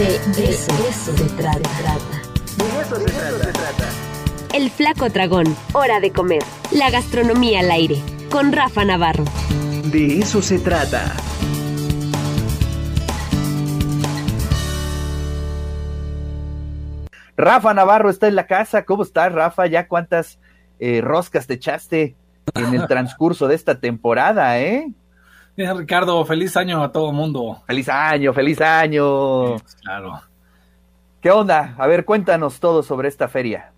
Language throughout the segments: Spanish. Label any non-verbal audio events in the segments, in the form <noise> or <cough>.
De eso, se trata. De eso se trata. El Flaco Dragón, hora de comer. La gastronomía al aire, con Rafa Navarro. De eso se trata. Rafa Navarro está en la casa. ¿Cómo estás, Rafa? ¿Ya cuántas eh, roscas te echaste en el <laughs> transcurso de esta temporada, eh? Ricardo, feliz año a todo mundo. Feliz año, feliz año. Claro. ¿Qué onda? A ver, cuéntanos todo sobre esta feria.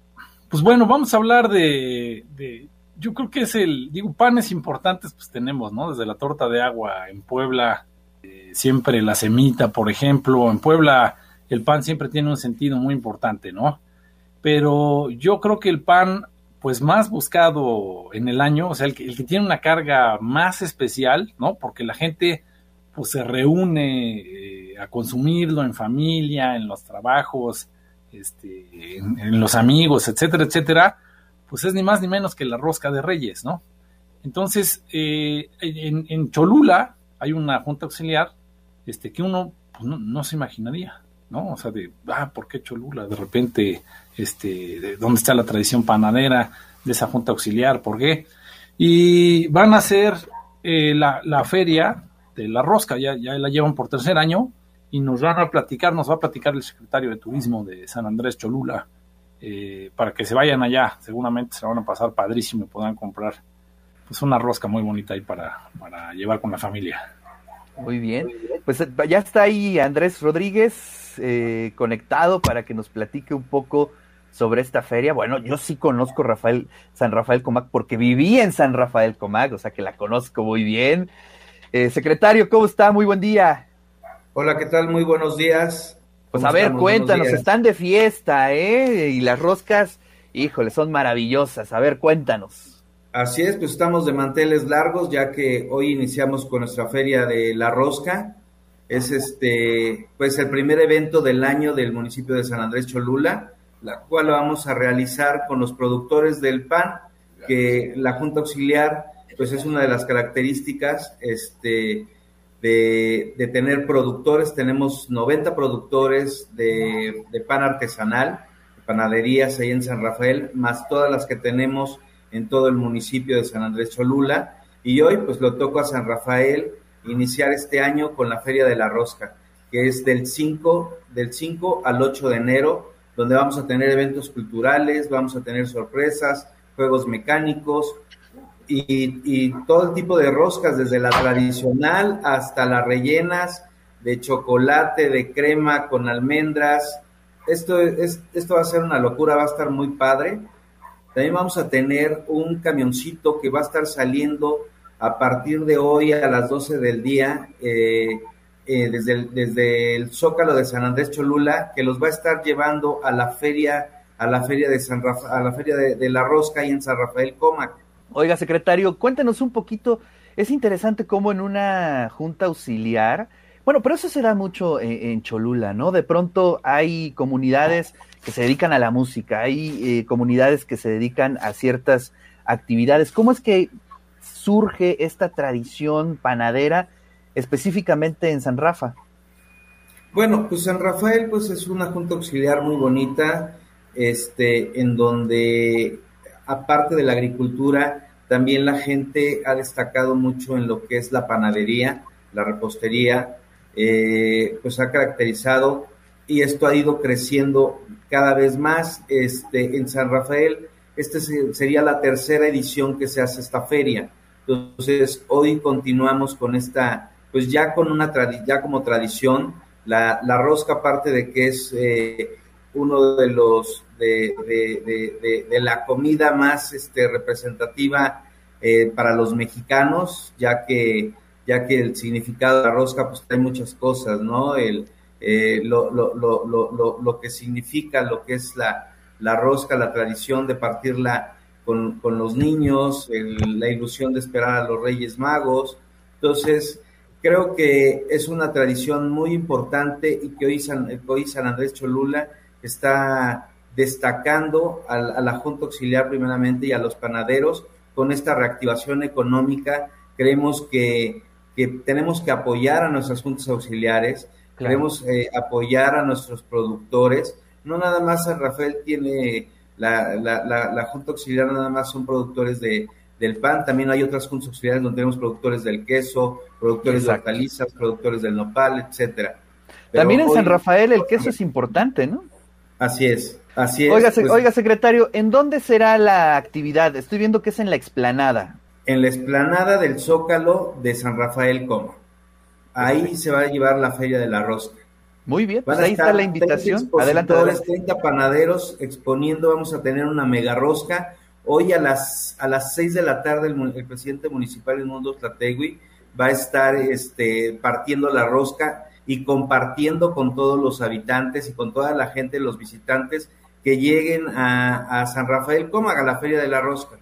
Pues bueno, vamos a hablar de, de, yo creo que es el, digo, panes importantes pues tenemos, ¿no? Desde la torta de agua en Puebla, eh, siempre la semita, por ejemplo, en Puebla el pan siempre tiene un sentido muy importante, ¿no? Pero yo creo que el pan, pues más buscado en el año, o sea, el que, el que tiene una carga más especial, ¿no? Porque la gente, pues se reúne eh, a consumirlo en familia, en los trabajos, este, en, los amigos, etcétera, etcétera, pues es ni más ni menos que la rosca de reyes, ¿no? Entonces, eh, en, en, Cholula hay una junta auxiliar este, que uno pues, no, se imaginaría, ¿no? O sea, de, ah, ¿por qué Cholula? De repente, este, de ¿dónde está la tradición panadera de esa junta auxiliar? ¿Por qué? Y van a hacer eh, la, la, feria de la rosca, ya, ya la llevan por tercer año, y nos van a platicar, nos va a platicar el secretario de Turismo de San Andrés Cholula, eh, para que se vayan allá, seguramente se van a pasar padrísimo y puedan comprar pues una rosca muy bonita ahí para, para llevar con la familia. Muy bien, pues ya está ahí Andrés Rodríguez eh, conectado para que nos platique un poco sobre esta feria. Bueno, yo sí conozco Rafael, San Rafael Comac porque viví en San Rafael Comac, o sea que la conozco muy bien. Eh, secretario, ¿cómo está? Muy buen día. Hola, ¿qué tal? Muy buenos días. Pues a ver, estamos? cuéntanos, están de fiesta, ¿eh? Y las roscas, híjole, son maravillosas. A ver, cuéntanos. Así es, pues estamos de manteles largos, ya que hoy iniciamos con nuestra feria de la rosca. Es este, pues el primer evento del año del municipio de San Andrés Cholula, la cual vamos a realizar con los productores del pan, que la Junta Auxiliar, pues es una de las características, este, de, de, tener productores. Tenemos 90 productores de, de, pan artesanal, panaderías ahí en San Rafael, más todas las que tenemos en todo el municipio de San Andrés Cholula. Y hoy pues lo toco a San Rafael iniciar este año con la Feria de la Rosca, que es del 5, del 5 al 8 de enero, donde vamos a tener eventos culturales, vamos a tener sorpresas, juegos mecánicos, y, y, todo tipo de roscas, desde la tradicional hasta las rellenas de chocolate, de crema con almendras. Esto, es, esto va a ser una locura, va a estar muy padre. También vamos a tener un camioncito que va a estar saliendo a partir de hoy a las 12 del día eh, eh, desde, el, desde el Zócalo de San Andrés Cholula, que los va a estar llevando a la feria, a la feria de San Rafa, a la feria de, la Rosca y en San Rafael Comac. Oiga, secretario, cuéntenos un poquito. Es interesante cómo en una junta auxiliar, bueno, pero eso se da mucho en, en Cholula, ¿no? De pronto hay comunidades que se dedican a la música, hay eh, comunidades que se dedican a ciertas actividades. ¿Cómo es que surge esta tradición panadera específicamente en San Rafa? Bueno, pues San Rafael pues es una junta auxiliar muy bonita, este, en donde aparte de la agricultura, también la gente ha destacado mucho en lo que es la panadería, la repostería, eh, pues ha caracterizado y esto ha ido creciendo cada vez más. Este, en San Rafael, esta sería la tercera edición que se hace esta feria. Entonces, hoy continuamos con esta, pues ya con una, ya como tradición, la, la rosca, aparte de que es eh, uno de los de, de, la comida más este, representativa eh, para los mexicanos, ya que, ya que el significado de la rosca pues trae muchas cosas, ¿no? El, eh, lo, lo, lo, lo, que significa lo que es la, la rosca, la tradición de partirla con, con los niños, la ilusión de esperar a los Reyes Magos. Entonces, creo que es una tradición muy importante y que hoy San, hoy San Andrés Cholula está destacando a, la Junta Auxiliar primeramente y a los panaderos con esta reactivación económica. Creemos que, que tenemos que apoyar a nuestras juntas auxiliares, claro. Queremos eh, apoyar a nuestros productores. No nada más San Rafael tiene la, la, la, Junta Auxiliar, nada más son productores de, del pan. También hay otras juntas auxiliares donde tenemos productores del queso, productores de hortalizas, productores del nopal, etcétera. También en San Rafael el queso es importante, ¿no? Así es, así es. Oiga, pues oiga, secretario, ¿en dónde será la actividad? Estoy viendo que es en la explanada. En la explanada del Zócalo de San Rafael Coma. Ahí se va a llevar la Feria de la Rosca. Muy bien, pues ahí está la invitación. Adelante, adelante. 30 panaderos exponiendo, vamos a tener una mega rosca. Hoy a las, a las 6 de la tarde el, presidente municipal de Mundo Tlategui va a estar este, partiendo la rosca y compartiendo con todos los habitantes y con toda la gente, los visitantes que lleguen a, San Rafael como a la Feria de la Rosca.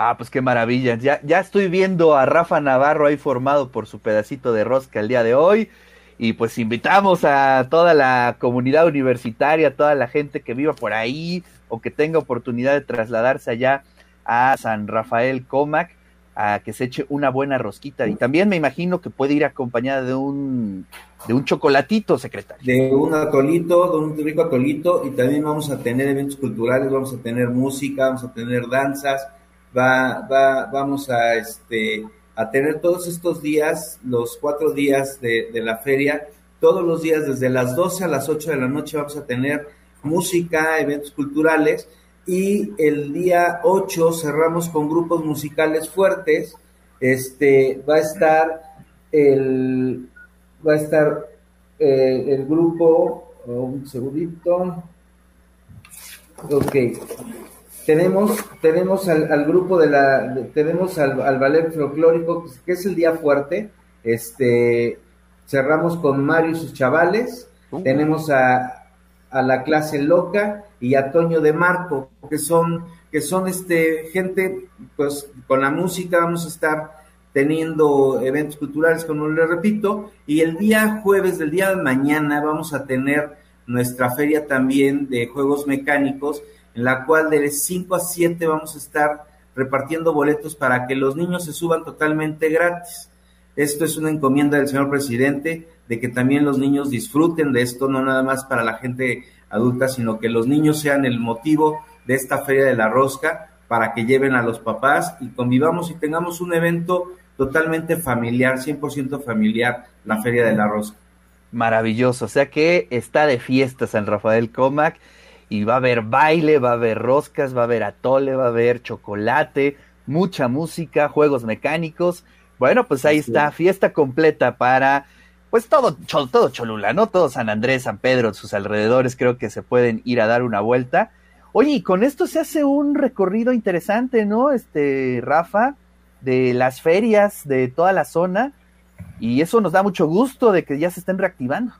Ah, pues qué maravilla. Ya, ya estoy viendo a Rafa Navarro ahí formado por su pedacito de rosca el día de hoy. Y pues invitamos a toda la comunidad universitaria, a toda la gente que viva por ahí o que tenga oportunidad de trasladarse allá a San Rafael Comac a que se eche una buena rosquita. Y también me imagino que puede ir acompañada de un, de un chocolatito, secretario. De un atolito, de un rico atolito, y también vamos a tener eventos culturales, vamos a tener música, vamos a tener danzas, va, va, vamos a, este, a tener todos estos días, los cuatro días de, de la feria, todos los días desde las 12 a las 8 de la noche vamos a tener música, eventos culturales, y el día 8 cerramos con grupos musicales fuertes. Este va a estar el va a estar eh, el grupo oh, un segundito. Ok. Tenemos, tenemos al, grupo de la, tenemos al, al, ballet folclórico, que es el día fuerte. Este, cerramos con Mario y sus chavales. Uh. Tenemos a, a la clase loca y a Toño de Marco, que son, que son este, gente, pues con la música vamos a estar teniendo eventos culturales, como les repito, y el día jueves del día de mañana vamos a tener nuestra feria también de juegos mecánicos, en la cual de 5 a 7 vamos a estar repartiendo boletos para que los niños se suban totalmente gratis. Esto es una encomienda del señor presidente de que también los niños disfruten de esto, no nada más para la gente adulta, sino que los niños sean el motivo de esta feria de la rosca para que lleven a los papás y convivamos y tengamos un evento totalmente familiar, 100% familiar, la feria de la rosca. Maravilloso, o sea que está de fiesta San Rafael Comac y va a haber baile, va a haber roscas, va a haber atole, va a haber chocolate, mucha música, juegos mecánicos. Bueno, pues ahí está, fiesta completa para pues todo, todo Cholula, ¿no? Todo San Andrés, San Pedro, sus alrededores, creo que se pueden ir a dar una vuelta. Oye, y con esto se hace un recorrido interesante, ¿no? Este, Rafa, de las ferias de toda la zona, y eso nos da mucho gusto de que ya se estén reactivando.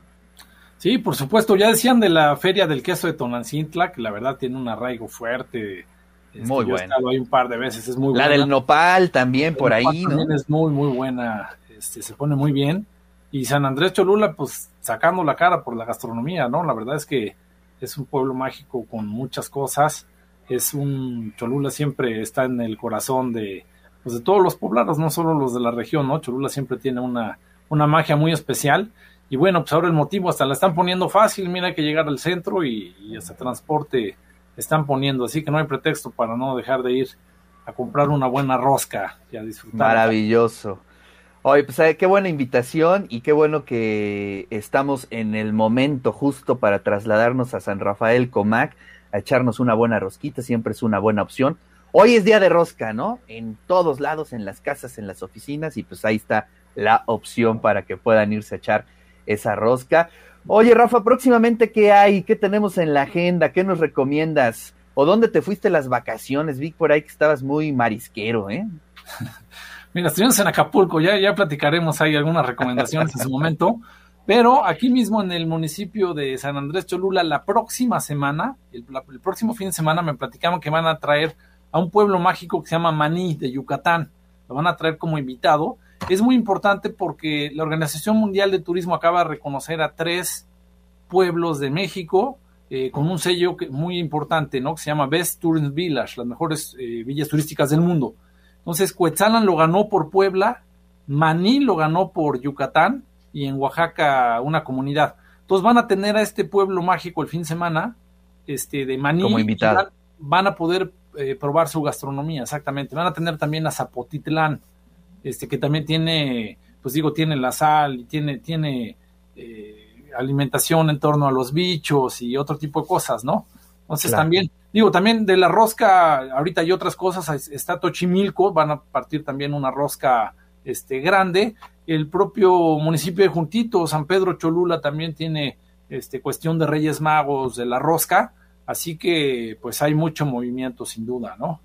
Sí, por supuesto, ya decían de la feria del queso de Tonancintla, que la verdad tiene un arraigo fuerte. Este, muy bueno. He estado ahí un par de veces, es muy La del nopal también por ahí, ¿no? También es muy, muy buena, este, se pone muy bien y San Andrés Cholula, pues sacando la cara por la gastronomía, ¿no? La verdad es que es un pueblo mágico con muchas cosas. Es un Cholula siempre está en el corazón de, pues, de todos los poblados, no solo los de la región, ¿no? Cholula siempre tiene una, una magia muy especial. Y bueno, pues ahora el motivo hasta la están poniendo fácil, mira hay que llegar al centro y, hasta transporte están poniendo, así que no hay pretexto para no dejar de ir a comprar una buena rosca y a disfrutar. Maravilloso. Oye, pues eh, qué buena invitación y qué bueno que estamos en el momento justo para trasladarnos a San Rafael Comac, a echarnos una buena rosquita, siempre es una buena opción. Hoy es día de rosca, ¿no? En todos lados, en las casas, en las oficinas, y pues ahí está la opción para que puedan irse a echar esa rosca. Oye, Rafa, próximamente, ¿qué hay? ¿Qué tenemos en la agenda? ¿Qué nos recomiendas? ¿O dónde te fuiste las vacaciones? Vi por ahí que estabas muy marisquero, ¿eh? <laughs> Mira, estuvimos en Acapulco, ya, ya platicaremos ahí algunas recomendaciones en su momento, pero aquí mismo en el municipio de San Andrés Cholula, la próxima semana, el, próximo fin de semana me platicaron que van a traer a un pueblo mágico que se llama Maní de Yucatán, lo van a traer como invitado. Es muy importante porque la Organización Mundial de Turismo acaba de reconocer a tres pueblos de México, eh, con un sello que, muy importante, ¿no? Que se llama Best Tourism Village, las mejores eh, villas turísticas del mundo. Entonces, Cuetzalan lo ganó por Puebla, Maní lo ganó por Yucatán y en Oaxaca una comunidad. Entonces van a tener a este pueblo mágico el fin de semana, este, de Maní. Como invitado. Van, van, a poder eh, probar su gastronomía, exactamente. Van a tener también a Zapotitlán, este, que también tiene, pues digo, tiene la sal y tiene, tiene eh, alimentación en torno a los bichos y otro tipo de cosas, ¿no? Entonces claro. también, digo, también de la rosca, ahorita hay otras cosas, está Tochimilco, van a partir también una rosca este, grande, el propio municipio de Juntito, San Pedro Cholula también tiene este, cuestión de Reyes Magos de la rosca, así que pues hay mucho movimiento sin duda, ¿no?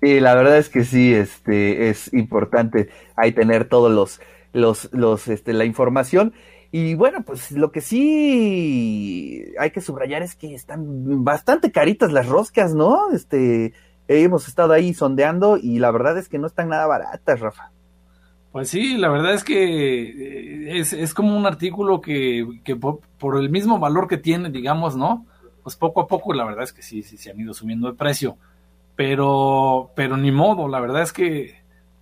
Sí, la verdad es que sí, este, es importante ahí tener todos los, los, los, este, la información. Y bueno, pues lo que sí hay que subrayar es que están bastante caritas las roscas, ¿no? Este, hemos estado ahí sondeando y la verdad es que no están nada baratas, Rafa. Pues sí, la verdad es que es, es como un artículo que, que por, por, el mismo valor que tiene, digamos, ¿no? Pues poco a poco la verdad es que sí, sí se han ido subiendo de precio. Pero, pero ni modo, la verdad es que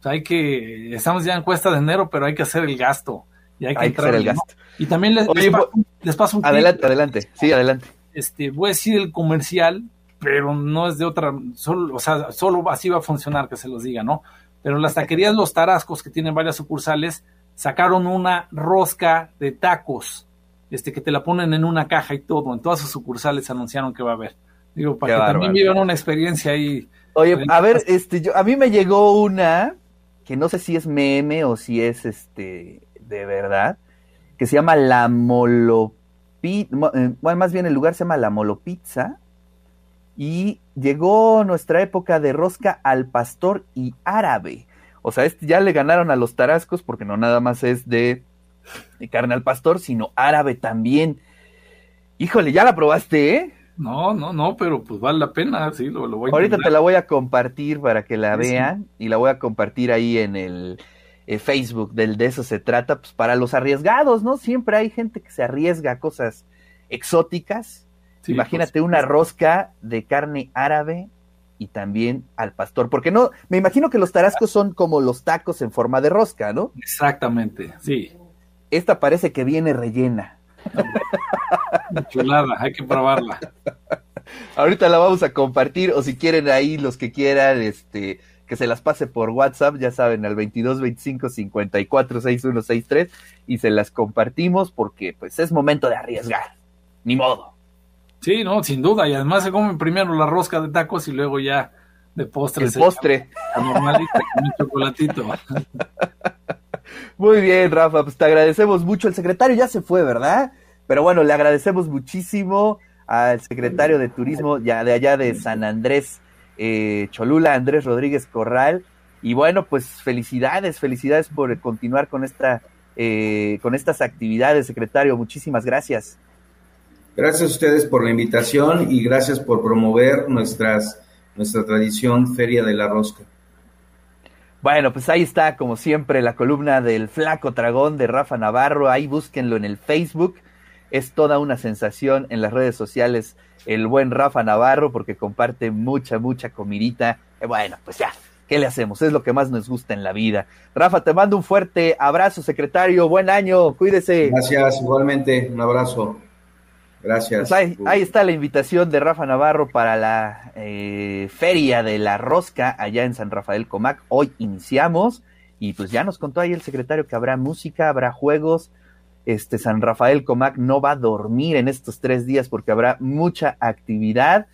pues hay que, estamos ya en cuesta de enero, pero hay que hacer el gasto. Y hay que, hay que hacer el ¿no? gasto. Y también les, Oye, les, paso, les paso un Adelante, adelante, sí, adelante. Este, voy a decir el comercial, pero no es de otra, solo, o sea, solo así va a funcionar que se los diga, ¿no? Pero las taquerías Los Tarascos, que tienen varias sucursales, sacaron una rosca de tacos, este, que te la ponen en una caja y todo. En todas sus sucursales anunciaron que va a haber. Digo, para Qué que bárbaro. también vivan una experiencia ahí. Oye, a ver, este, yo, a mí me llegó una que no sé si es meme o si es este de verdad, que se llama la Molopizza, bueno, más bien el lugar se llama la Molopizza, y llegó nuestra época de rosca al pastor y árabe. O sea, este ya le ganaron a los tarascos porque no nada más es de, de carne al pastor, sino árabe también. Híjole, ya la probaste, ¿eh? No, no, no, pero pues vale la pena, sí, lo, lo voy a Ahorita intentar. te la voy a compartir para que la Sí, sí. vean y la voy a compartir ahí en el eh, Facebook del de eso se trata, pues para los arriesgados, ¿no? Siempre hay gente que se arriesga a cosas exóticas. Sí, Imagínate pues, una rosca de carne árabe y también al pastor, porque no, me imagino que los tarascos son como los tacos en forma de rosca, ¿no? Exactamente, sí. Esta parece que viene rellena. Chulada, hay que probarla. Ahorita la vamos a compartir, o si quieren ahí los que quieran, este, que se las pase por WhatsApp, ya saben, al 22 25 54 6163 y se las compartimos porque pues es momento de arriesgar. Ni modo. Sí, no, sin duda. Y además se comen primero la rosca de tacos y luego ya de postre. El postre. La normalita con un chocolatito. <laughs> Muy bien, Rafa, pues te agradecemos mucho. El secretario ya se fue, ¿verdad? Pero bueno, le agradecemos muchísimo al secretario de Turismo ya de allá de San Andrés eh, Cholula, Andrés Rodríguez Corral. Y bueno, pues felicidades, felicidades por continuar con esta eh, con estas actividades, secretario. Muchísimas gracias. Gracias a ustedes por la invitación y gracias por promover nuestras, nuestra tradición Feria de la Rosca. Bueno, pues ahí está, como siempre, la columna del Flaco Dragón de Rafa Navarro. Ahí búsquenlo en el Facebook. Es toda una sensación en las redes sociales el buen Rafa Navarro porque comparte mucha, mucha comidita. Eh, bueno, pues ya, ¿qué le hacemos? Es lo que más nos gusta en la vida. Rafa, te mando un fuerte abrazo, secretario. Buen año, cuídese. Gracias, igualmente, un abrazo. Gracias. Pues ahí, ahí está la invitación de Rafa Navarro para la eh, Feria de la Rosca allá en San Rafael Comac. Hoy iniciamos y pues ya nos contó ahí el secretario que habrá música, habrá juegos. Este San Rafael Comac no va a dormir en estos tres días porque habrá mucha actividad.